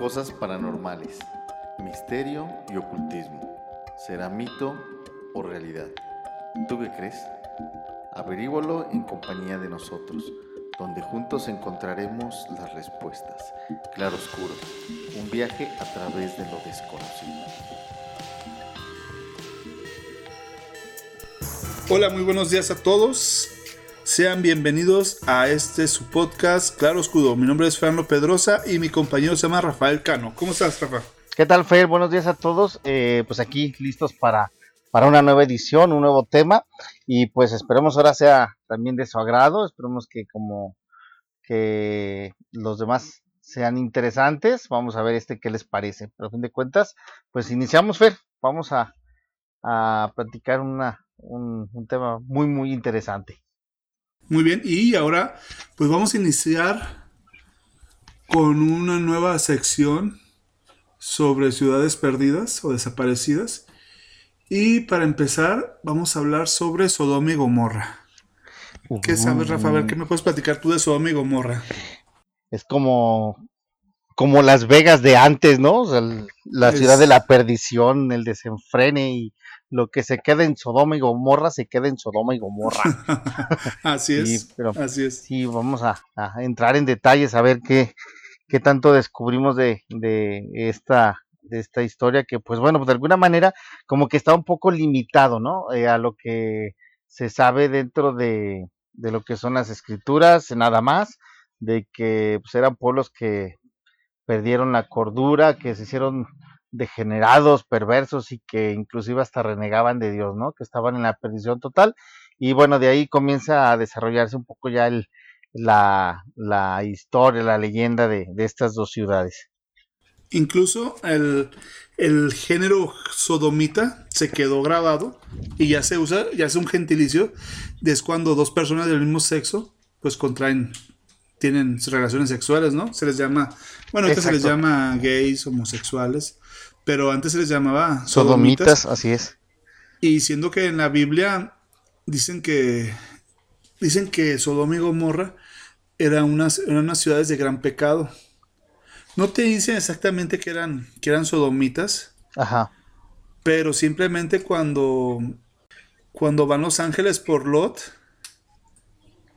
Cosas paranormales, misterio y ocultismo. ¿Será mito o realidad? ¿Tú qué crees? Averígualo en compañía de nosotros, donde juntos encontraremos las respuestas. Claro Oscuro, un viaje a través de lo desconocido. Hola, muy buenos días a todos. Sean bienvenidos a este su podcast Claro Escudo. Mi nombre es Fernando Pedrosa y mi compañero se llama Rafael Cano. ¿Cómo estás, Rafa? ¿Qué tal, Fer? Buenos días a todos. Eh, pues aquí listos para, para una nueva edición, un nuevo tema. Y pues esperemos ahora sea también de su agrado. Esperemos que como que los demás sean interesantes. Vamos a ver este qué les parece. Pero a fin de cuentas, pues iniciamos, Fer. Vamos a, a platicar una, un, un tema muy, muy interesante. Muy bien, y ahora pues vamos a iniciar con una nueva sección sobre ciudades perdidas o desaparecidas. Y para empezar, vamos a hablar sobre Sodoma y Gomorra. ¿Qué sabes, Rafa? A ver, ¿qué me puedes platicar tú de Sodoma y Gomorra? Es como, como Las Vegas de antes, ¿no? O sea, la Es- ciudad de la perdición, el desenfrene y lo que se queda en Sodoma y Gomorra se queda en Sodoma y Gomorra. así es. Sí, pero Así es. sí, vamos a, a entrar en detalles a ver qué, qué tanto descubrimos de, de esta de esta historia que pues bueno, pues de alguna manera como que está un poco limitado, ¿no? Eh, a lo que se sabe dentro de, de lo que son las escrituras, nada más, de que pues eran pueblos que perdieron la cordura, que se hicieron degenerados, perversos y que inclusive hasta renegaban de Dios, ¿no? Que estaban en la perdición total. Y bueno, de ahí comienza a desarrollarse un poco ya el, la, la historia, la leyenda de, de estas dos ciudades. Incluso el, el género sodomita se quedó grabado y ya se usa, ya es un gentilicio, es cuando dos personas del mismo sexo pues contraen, tienen relaciones sexuales, ¿no? Se les llama, bueno, ahorita se les llama gays, homosexuales, pero antes se les llamaba sodomitas. Sodomitas, así es. Y siendo que en la Biblia dicen que dicen que Sodoma y Gomorra eran unas, eran unas ciudades de gran pecado. No te dicen exactamente que eran, que eran sodomitas, Ajá. pero simplemente cuando, cuando van los ángeles por Lot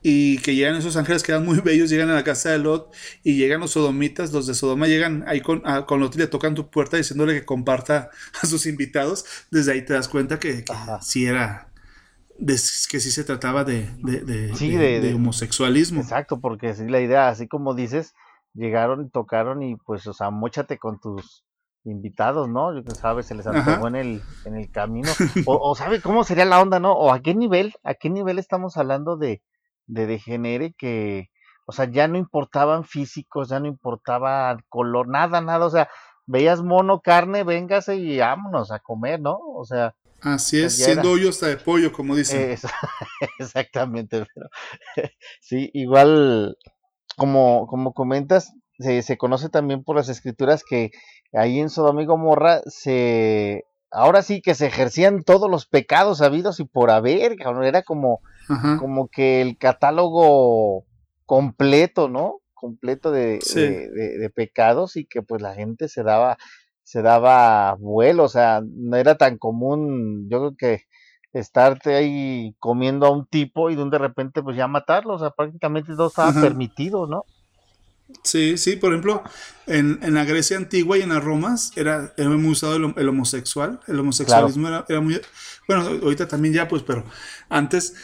y que llegan esos ángeles que eran muy bellos, llegan a la casa de Lot y llegan los sodomitas, los de Sodoma llegan ahí con, a- con Lot y le tocan tu puerta diciéndole que comparta a sus invitados, desde ahí te das cuenta que, que sí era, de- que sí se trataba de, de, Sí, homosexualismo. Exacto, porque sí, la idea, así como dices, llegaron, tocaron y pues, o sea, móchate con tus invitados, ¿no? Yo que sabes, se les antojó en el, en el camino. O, o sabe cómo sería la onda, ¿no? O a qué nivel, a qué nivel estamos hablando de, de degenere que, o sea, ya no importaban físicos, ya no importaba color, nada, nada, o sea, veías mono, carne, véngase y vámonos a comer, ¿no? O sea, Así es, siendo hoyo hasta de pollo, como dicen. es- exactamente, pero sí, igual como, como comentas, se, se conoce también por las escrituras que ahí en Sodoma y Gomorra se, ahora sí que se ejercían todos los pecados habidos y por haber, cabrón, era como, Ajá. como que el catálogo completo, ¿no? Completo de, Sí. de, de- de pecados y que pues la gente se daba, se daba vuelo, o sea, no era tan común, yo creo que estarte ahí comiendo a un tipo y de un de repente pues ya matarlo, o sea, prácticamente todo estaba Ajá. permitido, ¿no? Sí, sí, por ejemplo, en, en la Grecia antigua y en las Romas era, era muy usado el, hom- el homosexual. El homosexualismo era, era muy. Bueno, ahorita también ya, pues, pero antes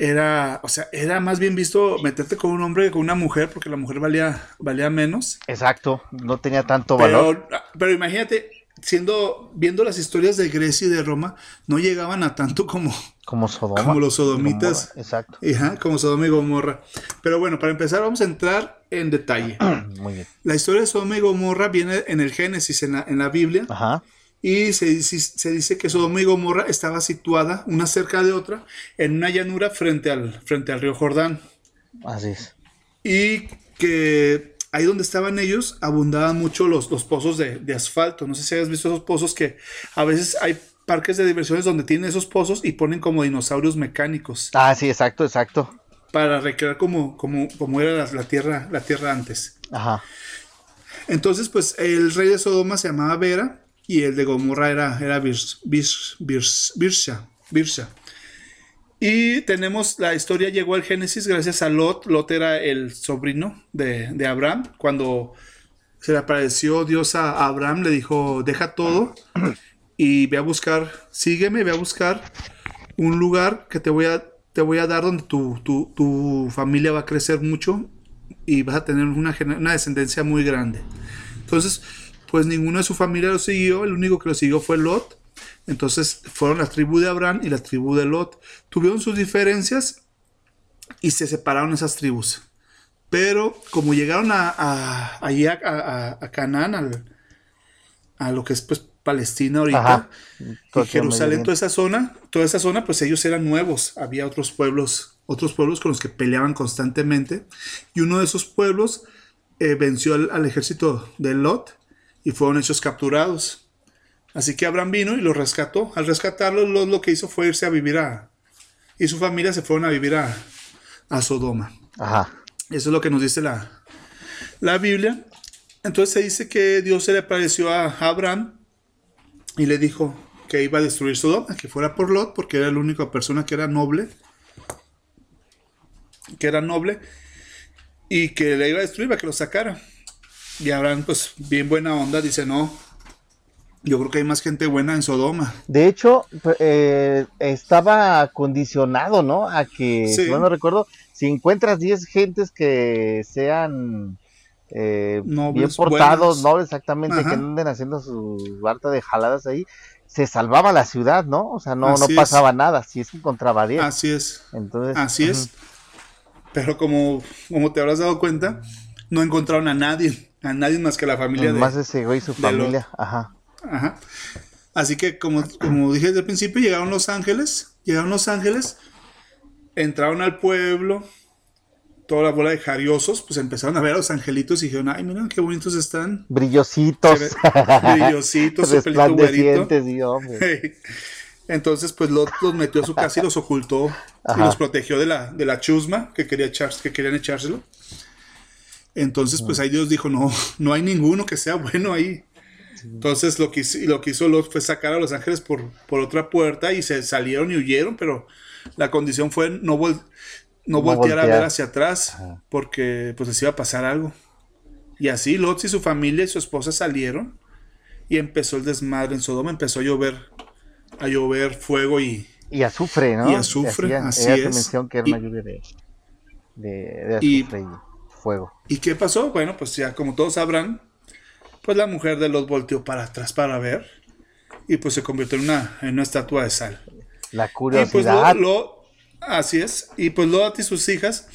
era, o sea, era más bien visto meterte con un hombre que con una mujer, porque la mujer valía, valía menos. Exacto, no tenía tanto valor. Pero, imagínate, siendo, viendo las historias de Grecia y de Roma, no llegaban a tanto como, Como Sodoma. como los sodomitas. Gomorra, Exacto. Ajá, como Sodoma y Gomorra. Pero bueno, para empezar, vamos a entrar en detalle. Muy bien. La historia de Sodoma y Gomorra viene en el Génesis, en la, en la Biblia, Ajá. Y se, dice- se dice que Sodoma y Gomorra estaba situada una cerca de otra en una llanura frente al, frente al río Jordán. Así es. Y que ahí donde estaban ellos abundaban mucho los, los pozos de, de asfalto. No sé si has visto esos pozos que a veces hay parques de diversiones donde tienen esos pozos y ponen como dinosaurios mecánicos Ah, sí, exacto, exacto. para recrear como, como, como era la, la tierra, la tierra antes. Ajá. Entonces, pues el rey de Sodoma se llamaba Vera y el de Gomorra era, era Birsha. Y tenemos la historia, llegó al Génesis gracias a Lot. Lot era el sobrino de, de Abraham. Cuando se le apareció Dios a Abraham, le dijo, deja todo y ve a buscar, sígueme, ve a buscar un lugar que te voy a, te voy a dar donde tu, tu, tu familia va a crecer mucho y vas a tener una, una descendencia muy grande. Entonces, pues ninguno de su familia lo siguió, el único que lo siguió fue Lot. Entonces fueron la tribu de Abraham y la tribu de Lot. Tuvieron sus diferencias y se separaron esas tribus. Pero como llegaron a, a, allí a, a, Canaán, a lo que es pues Palestina ahorita, y Jerusalén, toda esa zona, toda esa zona, pues ellos eran nuevos. Había otros pueblos, otros pueblos con los que peleaban constantemente. Y uno de esos pueblos eh, venció al, ejército de Lot y fueron hechos capturados. Así que Abraham vino y los rescató. Al rescatarlos, Lot lo que hizo fue irse a vivir a... Y su familia se fueron a vivir a, a Sodoma. Ajá. Eso es lo que nos dice la, la Biblia. Entonces se dice que Dios se le apareció a Abraham y le dijo que iba a destruir Sodoma, que fuera por Lot, porque era la única persona que era noble, que era noble, y que le iba a destruir para que lo sacara. Y Abraham, pues bien buena onda, dice, no, yo creo que hay más gente buena en Sodoma. De hecho, eh, estaba condicionado, ¿no? A que, si no recuerdo, si encuentras 10 gentes que sean eh, bien portados, no exactamente, que anden haciendo su harta de jaladas ahí, se salvaba la ciudad, ¿no? O sea, no, no pasaba nada, si es que encontraba 10. Así es. Entonces, Así es. Pero como, como te habrás dado cuenta, no encontraron a nadie, a nadie más que la familia de Más ese güey su familia, ajá. Ajá. Así que como, como dije desde el principio, llegaron los ángeles, llegaron los ángeles, entraron al pueblo, toda la bola de jariosos, pues empezaron a ver a los angelitos y dijeron, ay, miren qué bonitos están. Brillositos. brillositos, su pelito Entonces, pues los, los, metió a su casa y los ocultó y los protegió de la, de la chusma que, quería echar, que querían echárselo. Entonces, pues ahí Dios dijo, no, no hay ninguno que sea bueno ahí. Entonces lo que, lo que hizo Lot fue sacar a los ángeles por, por otra puerta y se salieron y huyeron, pero la condición fue no, no, voltear, a ver hacia atrás porque pues les iba a pasar algo. Y así Lot y su familia y su esposa salieron y empezó el desmadre en Sodoma, empezó a llover, a llover fuego y... Y azufre, ¿no? Y azufre, así es. que era una lluvia de, de, azufre y, fuego. ¿Y qué pasó? Bueno, pues ya como todos sabrán, pues la mujer de Lot volteó para atrás para ver y pues se convirtió en una, en una estatua de sal. La curiosidad. Y pues así es, y pues Lot y sus hijas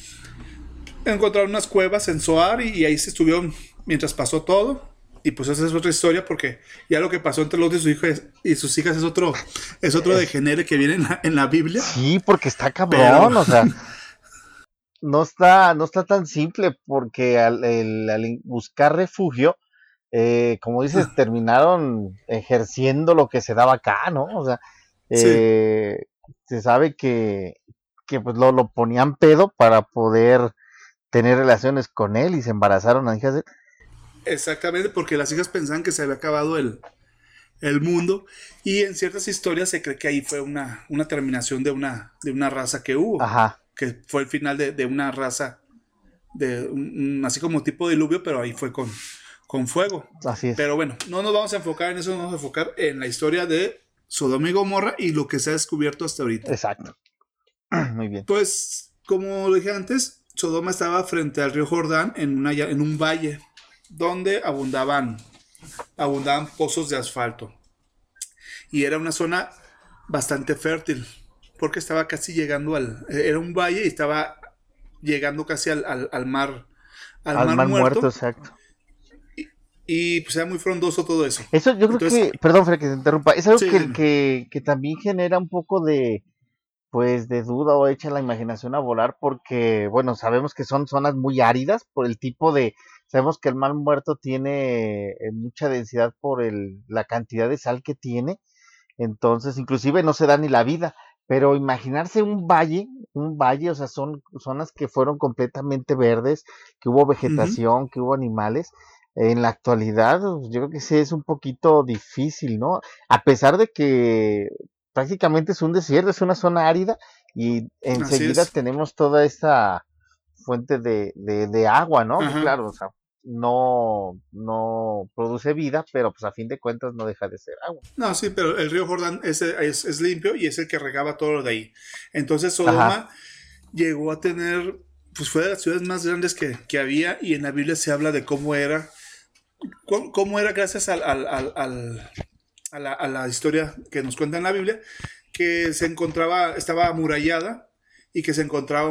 encontraron unas cuevas en Soar y, ahí se estuvieron mientras pasó todo. Y pues esa es otra historia porque ya lo que pasó entre Lot y sus hijas, y sus hijas es otro, es otro degenere que viene en la, Biblia. Sí, porque está cabrón, o sea. no está, no está tan simple porque al buscar refugio, eh, como dices, terminaron ejerciendo lo que se daba acá, ¿no? O sea, eh, se sabe que, que pues lo, lo, ponían pedo para poder tener relaciones con él y se embarazaron a hijas de... Exactamente, porque las hijas pensaban que se había acabado el, el mundo y en ciertas historias se cree que ahí fue una, una terminación de una, de una raza que hubo, Ajá. Que fue el final de, de una raza, de así como tipo diluvio, pero ahí fue con, con fuego. Así es. Pero bueno, no nos vamos a enfocar en eso, nos vamos a enfocar en la historia de Sodoma y Gomorra y lo que se ha descubierto hasta ahorita. Exacto. Muy bien. Pues, como dije antes, Sodoma estaba frente al río Jordán en, una, en un valle donde abundaban, abundaban pozos de asfalto. Y era una zona bastante fértil, porque estaba casi llegando al... Era un valle y estaba llegando casi al, al, mar. Al, mar, muerto exacto. Y pues era muy frondoso todo eso. Eso yo creo que, perdón Fred que te interrumpa, es algo que, que, también genera un poco de, pues, de duda o echa la imaginación a volar porque, bueno, sabemos que son zonas muy áridas por el tipo de, sabemos que el mal muerto tiene eh, mucha densidad por el, la cantidad de sal que tiene, entonces inclusive no se da ni la vida, pero imaginarse un valle, un valle, o sea, son zonas que fueron completamente verdes, que hubo vegetación, que hubo animales, en la actualidad, pues, yo creo que sí es un poquito difícil, ¿no? A pesar de que prácticamente es un desierto, es una zona árida y enseguida tenemos toda esta fuente de, de, agua, ¿no? Claro, o sea, no, no produce vida, pero pues a fin de cuentas no deja de ser agua. No, sí, pero el río Jordán es, es, limpio y es el que regaba todo lo de ahí. Entonces Sodoma llegó a tener, pues fue de las ciudades más grandes que, que, había y en la Biblia se habla de cómo era, cómo, era gracias al, al, al, a, la, a la historia que nos cuenta en la Biblia, que se encontraba, estaba amurallada y que se encontraba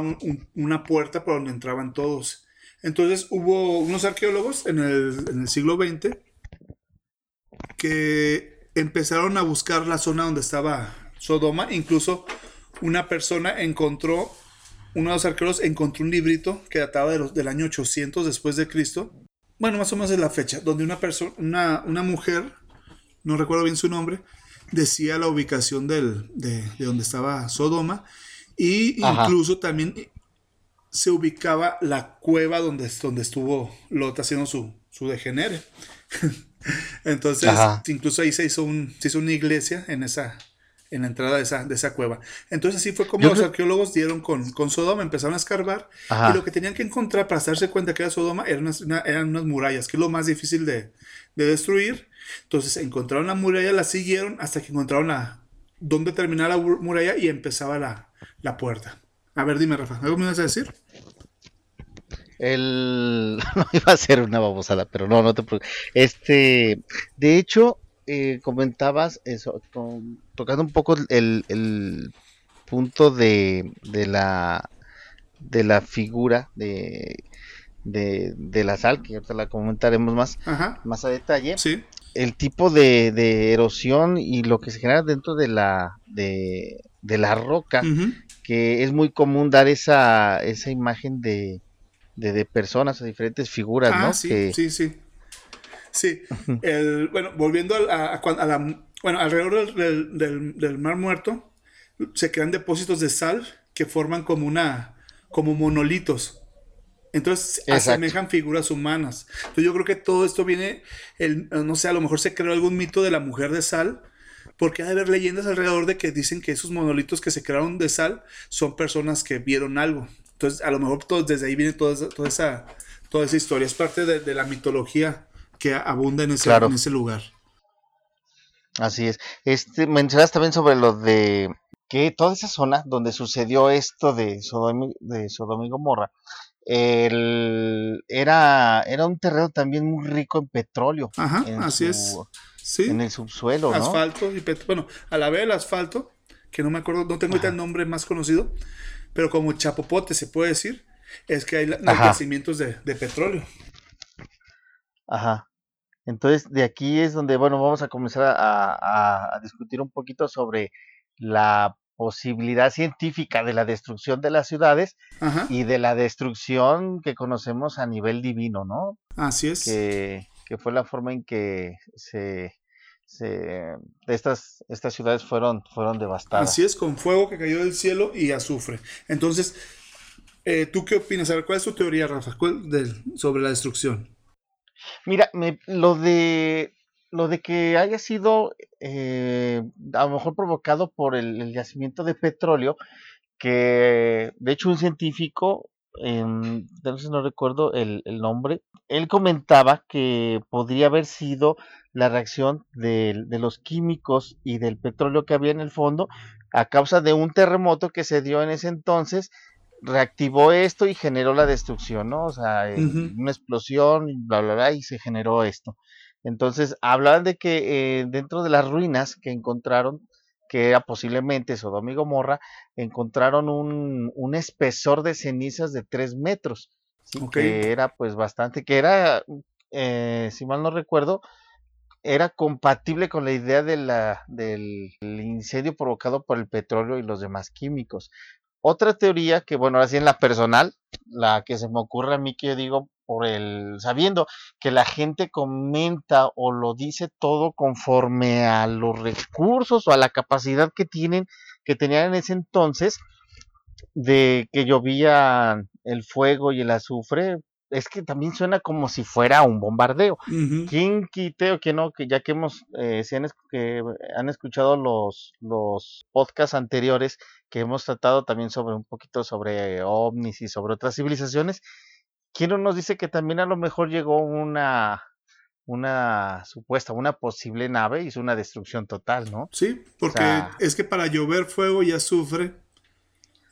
una puerta por donde entraban todos. Entonces hubo unos arqueólogos en el, siglo XX que empezaron a buscar la zona donde estaba Sodoma. Incluso una persona encontró, uno de los arqueólogos encontró un librito que databa de los, del año 800 después de Cristo. Bueno, más o menos es la fecha, donde una persona, una, mujer, no recuerdo bien su nombre, decía la ubicación del, de, de donde estaba Sodoma. Y incluso también se ubicaba la cueva donde, donde estuvo Lot haciendo su, su degenere. Entonces, incluso ahí se hizo, un, se hizo una iglesia en esa en la entrada de esa, de esa cueva. Entonces así fue como los arqueólogos dieron con, con, Sodoma, empezaron a escarbar y lo que tenían que encontrar para darse cuenta que era Sodoma eran unas, eran unas murallas, que es lo más difícil de, de, destruir. Entonces encontraron la muralla, la siguieron hasta que encontraron la, dónde terminaba la muralla y empezaba la, la puerta. A ver, dime, Rafa, ¿algo me vas a decir? El. No iba a ser una babosada, pero no, no te preocupes. Este. De hecho, eh, comentabas eso, tocando un poco el, punto de, de la de la figura de, de, la sal, que ahorita la comentaremos más, más a detalle. Sí. El tipo de, de, erosión y lo que se genera dentro de la de, la roca, que es muy común dar esa, esa imagen de, de, personas o diferentes figuras, ah, ¿no? Sí, sí, sí. Sí, el, bueno, volviendo a, a, la, bueno, alrededor del, del, Mar Muerto se crean depósitos de sal que forman como una, como monolitos. Entonces asemejan figuras humanas. Entonces yo creo que todo esto viene, el, no sé, a lo mejor se creó algún mito de la mujer de sal, porque hay de haber leyendas alrededor de que dicen que esos monolitos que se crearon de sal son personas que vieron algo. Entonces, a lo mejor todo, desde ahí viene toda esa, toda esa, toda esa historia. Es parte de, la mitología que abunda en ese, en ese lugar. Así es. Este, mencionas también sobre lo de que toda esa zona donde sucedió esto de Sodom, de Sodom y Gomorra, el, era, era un terreno también muy rico en petróleo. Ajá, así es. Sí. En el subsuelo, ¿no? Asfalto y petróleo. Bueno, a la vez el asfalto, que no me acuerdo, no tengo ahorita el nombre más conocido, pero como chapopote se puede decir, es que hay yacimientos de, petróleo. Ajá. Entonces, de aquí es donde, bueno, vamos a comenzar a, discutir un poquito sobre la posibilidad científica de la destrucción de las ciudades y de la destrucción que conocemos a nivel divino, ¿no? Así es. Que, que fue la forma en que se se, estas, estas ciudades fueron, fueron devastadas. Así es, con fuego que cayó del cielo y azufre. Entonces, eh, ¿tú qué opinas? A ver, ¿cuál es tu teoría, Rafa, sobre la destrucción? Mira, lo de lo de que haya sido eh, a lo mejor provocado por el, yacimiento de petróleo, que de hecho un científico, entonces no recuerdo el, el nombre, él comentaba que podría haber sido la reacción de, los químicos y del petróleo que había en el fondo a causa de un terremoto que se dio en ese entonces, reactivó esto y generó la destrucción, ¿no? O sea, eh, una explosión, bla, bla, bla, y se generó esto. Entonces, hablaban de que eh, dentro de las ruinas que encontraron, que era posiblemente Sodoma y Gomorra, encontraron un, un espesor de cenizas de tres metros, que era pues bastante, que era, eh, si mal no recuerdo, era compatible con la idea de la, del incendio provocado por el petróleo y los demás químicos. Otra teoría que, bueno, ahora sí en la personal, la que se me ocurre a mí que yo digo por el, sabiendo que la gente comenta o lo dice todo conforme a los recursos o a la capacidad que tienen, que tenían en ese entonces, de que llovía el fuego y el azufre, es que también suena como si fuera un bombardeo. Ujú. ¿Quién quite o que no? Que ya que hemos, eh, si han, que han escuchado los, los podcasts anteriores que hemos tratado también sobre un poquito sobre ovnis y sobre otras civilizaciones, ¿quién no nos dice que también a lo mejor llegó una, una supuesta, una posible nave y hizo una destrucción total, ¿no? Sí, porque sea- es que para llover fuego y azufre,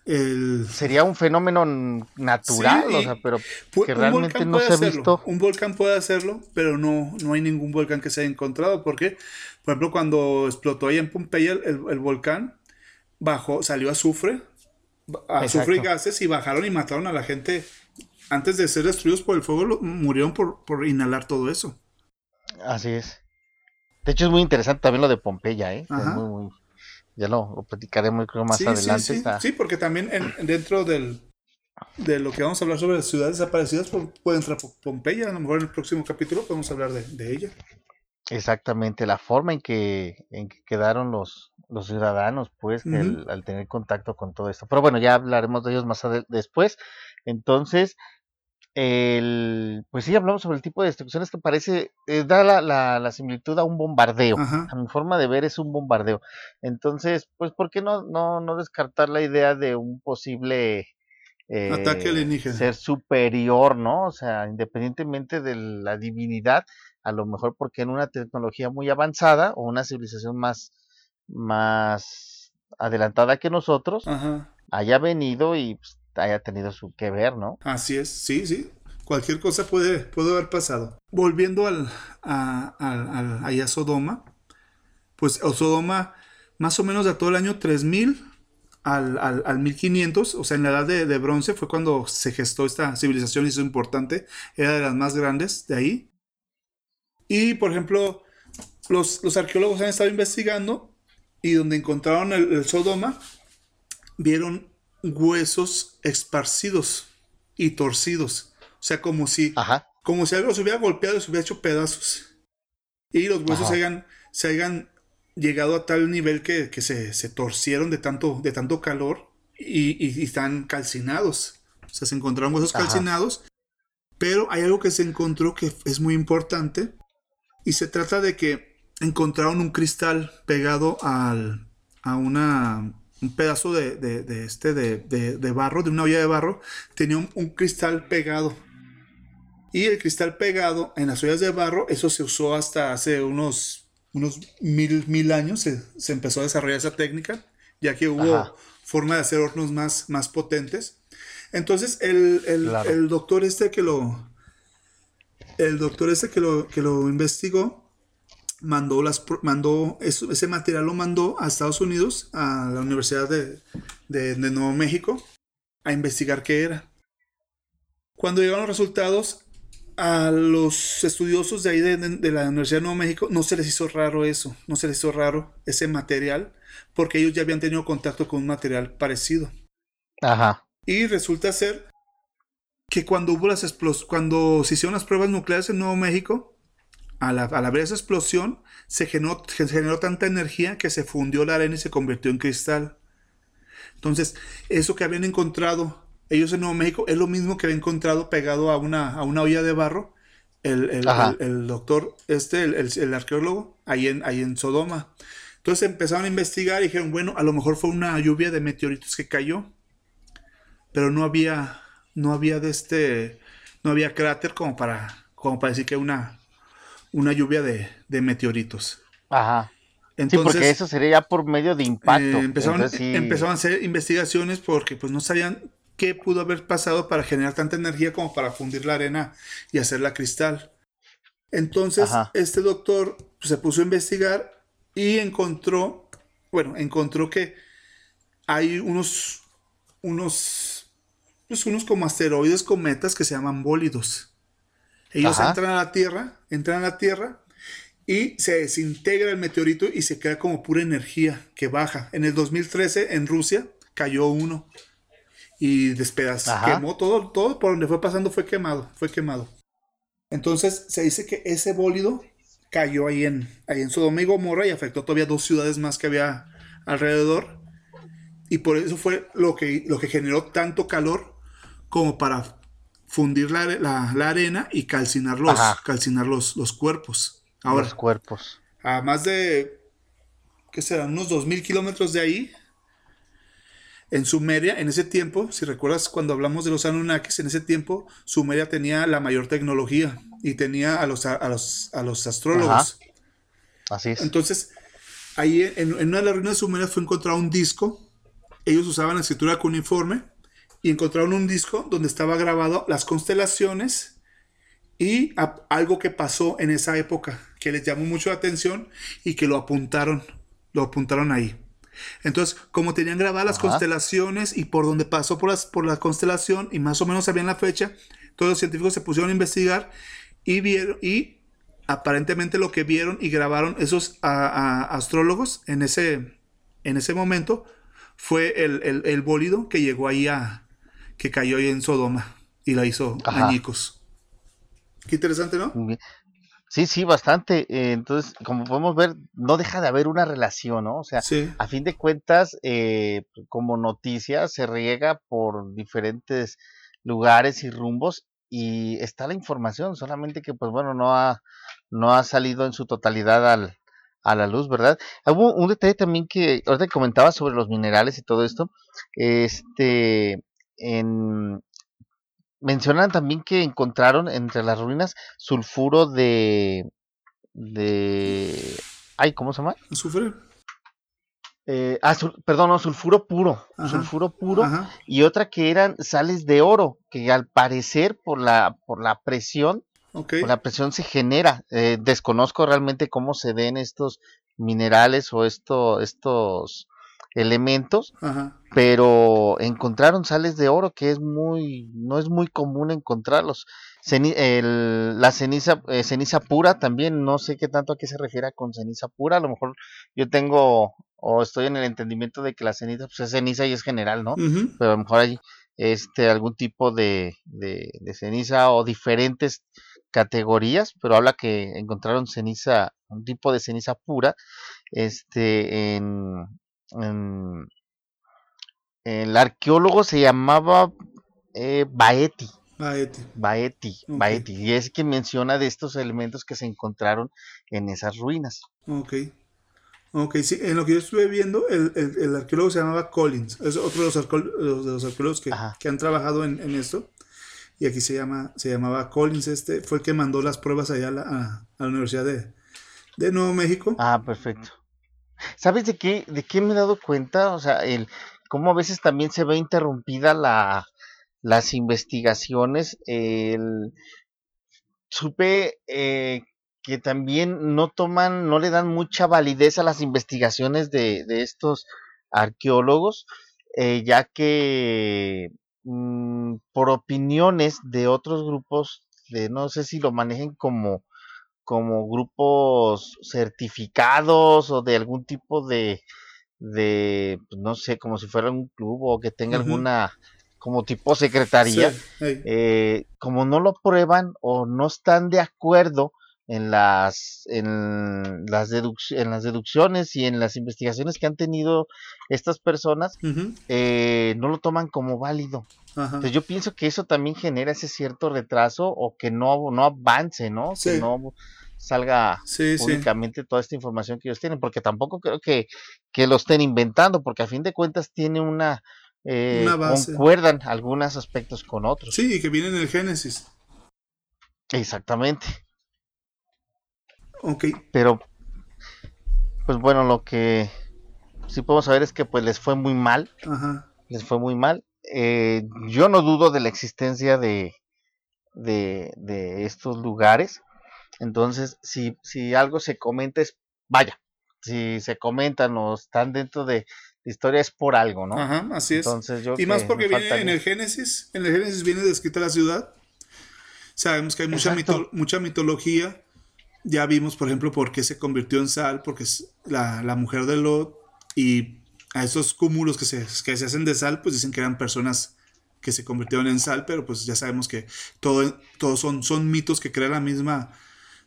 el, Sería un fenómeno natural, Sí, o y- sea, pero que realmente no se ha hacerlo, visto. Un volcán puede hacerlo, pero no, no hay ningún volcán que se haya encontrado. Porque, por ejemplo, cuando explotó ahí en Pompeya el, el volcán, bajó, salió azufre, azufre y Exacto. gases y bajaron y mataron a la gente. Antes de ser destruidos por el fuego, murieron por, por inhalar todo eso. Así es. De hecho, es muy interesante también lo de Pompeya, ¿eh? Es Ajá. muy, muy- Ya lo, lo platicaremos creo más Sí, sí, adelante. sí, está- sí, porque también en- dentro del, de lo que vamos a hablar sobre las ciudades desaparecidas, pues, puede entrar Pom- Pompeya. A lo mejor en el próximo capítulo podemos hablar de, de ella. Exactamente, la forma en que, en que quedaron los, los ciudadanos, pues, que Ujú. al, al tener contacto con todo esto. Pero bueno, ya hablaremos de ellos más después. Entonces, el, pues sí, hablamos sobre el tipo de destrucciones que parece, eh, da la, la, la similitud a un bombardeo. Ajá. A mi forma de ver es un bombardeo. Entonces, pues, ¿por qué no, no, no descartar la idea de un posible eh, Ataque alienígena. ser superior, ¿no? O sea, independientemente de la divinidad, a lo mejor porque en una tecnología muy avanzada o una civilización más, más adelantada que nosotros Ajá. haya venido y pues, haya tenido su que ver, ¿no? Así es, sí, sí. Cualquier cosa puede, puede haber pasado. Volviendo al, a, ahí a Sodoma, pues a Sodoma más o menos de todo el año 3000 al, al, al 1500, o sea, en la edad de, de bronce fue cuando se gestó esta civilización y eso es importante, era de las más grandes de ahí. Y, por ejemplo, los, los arqueólogos han estado investigando y donde encontraron el, el Sodoma, vieron huesos esparcidos y torcidos. O sea, como si, Ajá. como si algo se hubiera golpeado y se hubiera hecho pedazos. Y los huesos se hayan, se hayan llegado a tal nivel que, que se, se torcieron de tanto, de tanto calor y, y- y están calcinados. O sea, se encontraron huesos Ajá. calcinados. Pero hay algo que se encontró que es muy importante. Y se trata de que encontraron un cristal pegado al, a una, un pedazo de, de- de este, de, de- barro, de una olla de barro. Tenía un, un cristal pegado. Y el cristal pegado en las ollas de barro, eso se usó hasta hace unos, unos mil, mil años. Se, se empezó a desarrollar esa técnica, ya que hubo Ajá. forma de hacer hornos más, más potentes. Entonces, el, el- Claro. el doctor este que lo. El doctor este que lo, que lo investigó mandó las mandó eso- ese material lo mandó a Estados Unidos a la Universidad de, de- de Nuevo México a investigar qué era. Cuando llegaron los resultados a los estudiosos de ahí de, de- de la Universidad de Nuevo México no se les hizo raro eso, no se les hizo raro ese material porque ellos ya habían tenido contacto con un material parecido. Ajá. Y resulta ser que cuando hubo las explos cuando se hicieron las pruebas nucleares en Nuevo México, al, al haber esa explosión, se generó, se generó tanta energía que se fundió la arena y se convirtió en cristal. Entonces, eso que habían encontrado ellos en Nuevo México es lo mismo que habían encontrado pegado a una, a una olla de barro el, el- Ajá. el- el doctor, este, el arqueólogo, ahí en, ahí en Sodoma. Entonces empezaron a investigar y dijeron, bueno, a lo mejor fue una lluvia de meteoritos que cayó pero no había no había de este no había cráter como para como para decir que una una lluvia de, de meteoritos Ajá. Sí, entonces porque eso sería ya por medio de impacto. eh, empezaron, Entonces, sí, empezaron a hacer investigaciones porque pues no sabían qué pudo haber pasado para generar tanta energía como para fundir la arena y hacerla cristal entonces Ajá. este doctor pues, se puso a investigar y encontró bueno encontró que hay unos unos pues unos como asteroides cometas que se llaman bólidos ellos Ajá. entran a la Tierra entran a la Tierra y se desintegra el meteorito y se queda como pura energía que baja. En el 2013 en Rusia cayó uno y despedazó, quemó todo, todo por donde fue pasando fue quemado, fue quemado. Entonces se dice que ese bólido cayó ahí en, ahí en Sodoma y Gomorra y afectó todavía dos ciudades más que había alrededor. Y por eso fue lo que, lo que generó tanto calor como para fundir la, la- la arena y calcinar los, Ajá. calcinar los, los cuerpos. Ahora, los cuerpos. a más de, ¿qué serán? Unos 2.000 kilómetros de ahí, en Sumeria, en ese tiempo, si recuerdas cuando hablamos de los Anunnakis, en ese tiempo Sumeria tenía la mayor tecnología y tenía a los, a, a los, a los astrólogos. Así es. Entonces, ahí en, en una de las ruinas sumerias fue encontrado un disco. Ellos usaban la escritura cuneiforme y encontraron un disco donde estaba grabado las constelaciones y a- algo que pasó en esa época que les llamó mucho la atención y que lo apuntaron, lo apuntaron ahí. Entonces, como tenían grabadas las Ajá. constelaciones y por donde pasó por, las, por la constelación y más o menos sabían la fecha, todos los científicos se pusieron a investigar y vieron y aparentemente lo que vieron y grabaron esos a- a- astrólogos en ese, en ese momento fue el, el, el bólido que llegó ahí a que cayó ahí en Sodoma y la hizo Ajá. añicos. Qué interesante, ¿no? Sí, sí, bastante. Eh, entonces, como podemos ver, no deja de haber una relación, ¿no? O sea, Sí. a fin de cuentas, eh, como noticia, se riega por diferentes lugares y rumbos y está la información, solamente que, pues bueno, no ha, no ha salido en su totalidad al, a la luz, ¿verdad? Hubo un detalle también que ahorita comentaba sobre los minerales y todo esto, este, en, mencionan también que encontraron entre las ruinas sulfuro de, de, ay, ¿cómo se llama? ¿Azufre? Eh, ah, perdón, no, sulfuro puro, Ajá. sulfuro puro, Ajá. y otra que eran sales de oro, que al parecer por la, por la presión, por la presión se genera. Eh, desconozco realmente cómo se den estos minerales o esto, estos elementos, Ajá. pero encontraron sales de oro que es muy, no es muy común encontrarlos. Ceni- el- la ceniza, eh, ceniza pura también, no sé qué tanto a qué se refiere con ceniza pura, a lo mejor yo tengo o estoy en el entendimiento de que la ceniza pues, es ceniza y es general, ¿no? Pero a lo mejor hay este, algún tipo de, de, de ceniza o diferentes categorías, pero habla que encontraron ceniza, un tipo de ceniza pura, este, en, el arqueólogo se llamaba eh, Baeti, Baeti. Baeti. Baeti, y es que menciona de estos elementos que se encontraron en esas ruinas. Ok. Ok, sí, en lo que yo estuve viendo, el, el- el arqueólogo se llamaba Collins. Es otro de los, de los arqueólogos que, que han trabajado en, en esto. Y aquí se, llama, se llamaba Collins. Este fue el que mandó las pruebas allá a la, a- a la Universidad de, de Nuevo México. Ah, perfecto. ¿Sabes de qué, de qué me he dado cuenta? O sea, el cómo a veces también se ve interrumpida la, las investigaciones. El, supe eh, que también no toman, no le dan mucha validez a las investigaciones de, de estos arqueólogos, eh, ya que mm, por opiniones de otros grupos, de no sé si lo manejen como como grupos certificados o de algún tipo de, de pues, no sé, como si fuera un club o que tenga Ujú. alguna, como tipo secretaría, Sí, eh, como no lo prueban o no están de acuerdo en las, en las, deduc- en las deducciones y en las investigaciones que han tenido estas personas, eh, no lo toman como válido. ajá. Entonces yo pienso que eso también genera ese cierto retraso o que no, no avance, ¿no? Que no salga Sí, sí. públicamente toda esta información que ellos tienen, porque tampoco creo que, que lo estén inventando, porque a fin de cuentas tiene una... eh, concuerdan algunos aspectos con otros. Sí, y que viene en el Génesis. Exactamente. Ok. Pero, pues bueno, lo que sí podemos saber es que pues les fue muy mal, Ajá. les fue muy mal. Eh, yo no dudo de la existencia de, de, de estos lugares. Entonces, si, si algo se comenta es, vaya, si se comentan o están dentro de historia es por algo, ¿no? Ajá, así es. Entonces yo Y más que porque viene en el Génesis, en el Génesis viene descrita la ciudad. Sabemos que hay mucha, mito- mucha mitología. Ya vimos, por ejemplo, por qué se convirtió en sal, porque es la, la mujer de Lot y a esos cúmulos que se, que se hacen de sal, pues dicen que eran personas que se convirtieron en sal, pero pues ya sabemos que todo, todos son, son mitos que crea la misma,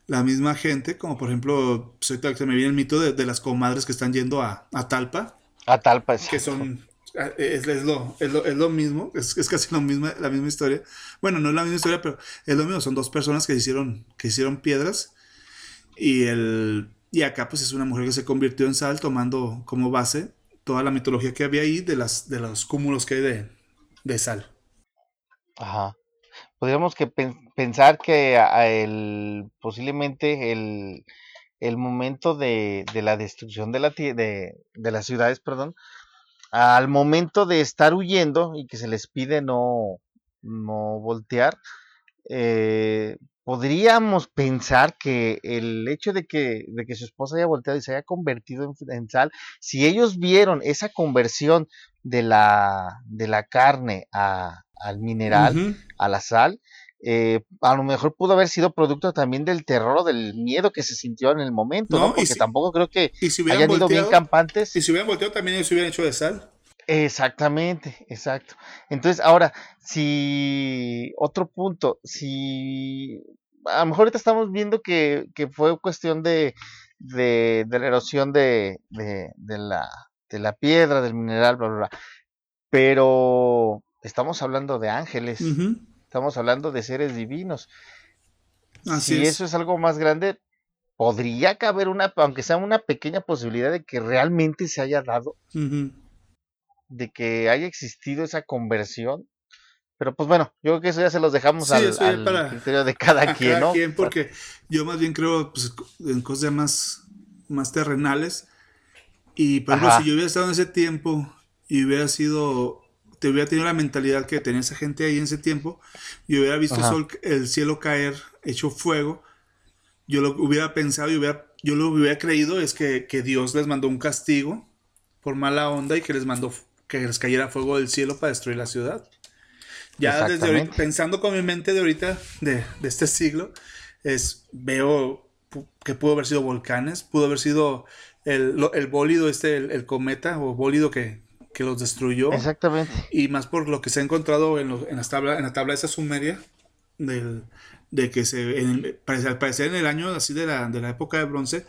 la misma gente, como por ejemplo, se me viene el mito de, de las comadres que están yendo a, a Talpa, A Talpa, sí. que son ah, es, lo, es, lo, mismo, es, casi lo mismo, la misma historia. Bueno, no es la misma historia, pero es lo mismo. Son dos personas que hicieron, que hicieron piedras y, el, y acá pues es una mujer que se convirtió en sal tomando como base toda la mitología que había ahí de, las, de los cúmulos que hay de, de sal. Ajá. Podríamos que pensar que el, posiblemente el, el momento de, de, la destrucción de, la, de, de las ciudades, perdón, al momento de estar huyendo y que se les pide no, no voltear, eh, podríamos pensar que el hecho de que, de que su esposa haya volteado y se haya convertido en, sal, si ellos vieron esa conversión de la, de la carne a, al mineral, a la sal, eh, a lo mejor pudo haber sido producto también del terror del miedo que se sintió en el momento, ¿no? Porque tampoco creo que hayan ido bien campantes. Y si hubieran volteado también ellos se hubieran hecho de sal. Exactamente, exacto. Entonces, ahora, si otro punto, si a lo mejor ahorita estamos viendo que, que fue cuestión de, de, de la erosión de, de, de, la, de la piedra, del mineral, bla, bla, bla. Pero estamos hablando de ángeles, estamos hablando de seres divinos. si eso es algo más grande, podría caber una, aunque sea una pequeña posibilidad de que realmente se haya dado de que haya existido esa conversión. Pero pues bueno, yo creo que eso ya se los dejamos al, criterio de cada quien, ¿no? Quien porque yo más bien creo pues, en cosas más, más terrenales. Y por ejemplo, si yo hubiera estado en ese tiempo y hubiera sido, te hubiera tenido la mentalidad que tenía esa gente ahí en ese tiempo, y hubiera visto el, cielo caer hecho fuego, yo lo hubiera pensado y hubiera, yo lo hubiera creído es que, que Dios les mandó un castigo por mala onda y que les mandó que les cayera fuego del cielo para destruir la ciudad. Ya desde ahorita, pensando con mi mente de ahorita, de, este siglo, es, veo que pudo haber sido volcanes, pudo haber sido el, el bólido, este, el, cometa o bólido que, que, los destruyó. Exactamente. Y más por lo que se ha encontrado en, en, las tabla, en la tabla esa sumeria, del, de que se, en, al parecer en el año así de la, de la época de bronce,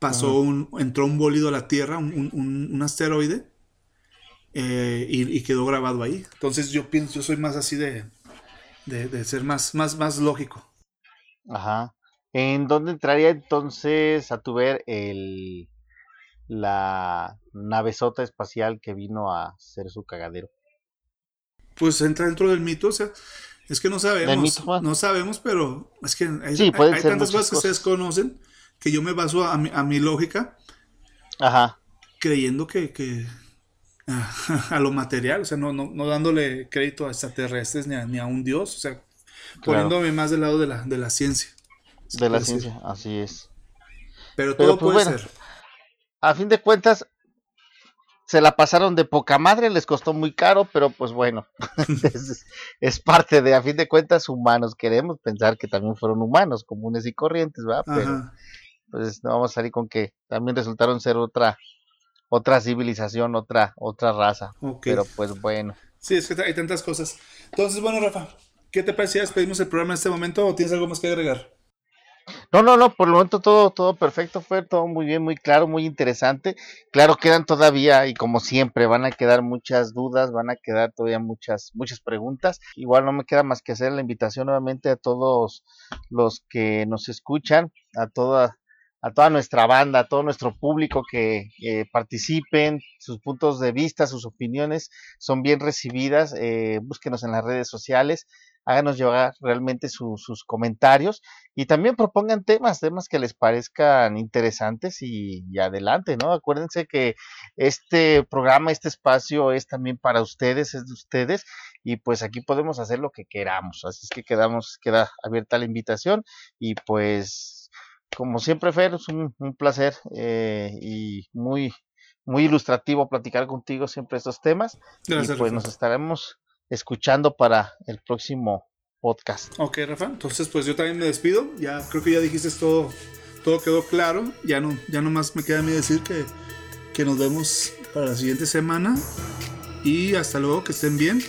pasó un, entró un bólido a la Tierra, un, un, un asteroide, eh, y, quedó grabado ahí. Entonces yo pienso, yo soy más así de, de, ser más, más, más lógico. Ajá. ¿En dónde entraría entonces a tu ver el la navezota espacial que vino a ser su cagadero? Pues entra dentro del mito, o sea, es que no sabemos, no sabemos, pero es que hay, tantas cosas, que ustedes conocen que yo me baso a mi, a mi lógica, Ajá. creyendo que, que, a, lo material, o sea, no, no, no dándole crédito a extraterrestres ni a, ni a un dios, o sea, poniéndome más del lado de la, de la ciencia. De la ciencia, así es. Pero todo pues, puede ser. A fin de cuentas, se la pasaron de poca madre, les costó muy caro, pero pues bueno, es, parte de, a fin de cuentas, humanos. Queremos pensar que también fueron humanos, comunes y corrientes, ¿verdad? Pero pues no vamos a salir con que también resultaron ser otra otra civilización, otra, otra raza. Pero pues bueno. Sí, es que hay tantas cosas. Entonces, bueno, Rafa, ¿qué te parecía? ¿Despedimos el programa en este momento o tienes algo más que agregar? No, no, no, por el momento todo, todo perfecto, fue todo muy bien, muy claro, muy interesante. Claro, quedan todavía, y como siempre, van a quedar muchas dudas, van a quedar todavía muchas, muchas preguntas. Igual no me queda más que hacer la invitación nuevamente a todos los que nos escuchan, a toda a toda nuestra banda, a todo nuestro público que participen, sus puntos de vista, sus opiniones son bien recibidas. Eh, búsquenos en las redes sociales, háganos llegar realmente sus comentarios y también propongan temas, temas que les parezcan interesantes y, adelante, ¿no? Acuérdense que este programa, este espacio es también para ustedes, es de ustedes y pues aquí podemos hacer lo que queramos. Así es que quedamos, queda abierta la invitación y pues como siempre, Fer, es un, placer eh, y muy, muy ilustrativo platicar contigo siempre estos temas. y pues nos estaremos escuchando para el próximo podcast. Ok, Rafa. Entonces, pues yo también me despido. Ya creo que ya dijiste todo, todo quedó claro. Ya no, ya nomás me queda a mí decir que, que nos vemos para la siguiente semana. Y hasta luego, que estén bien.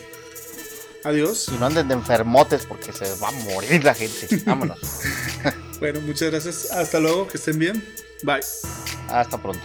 Adiós. Y no anden de enfermotes porque se va a morir la gente. Vámonos. Bueno, muchas gracias. Hasta luego, que estén bien. Bye. Hasta pronto.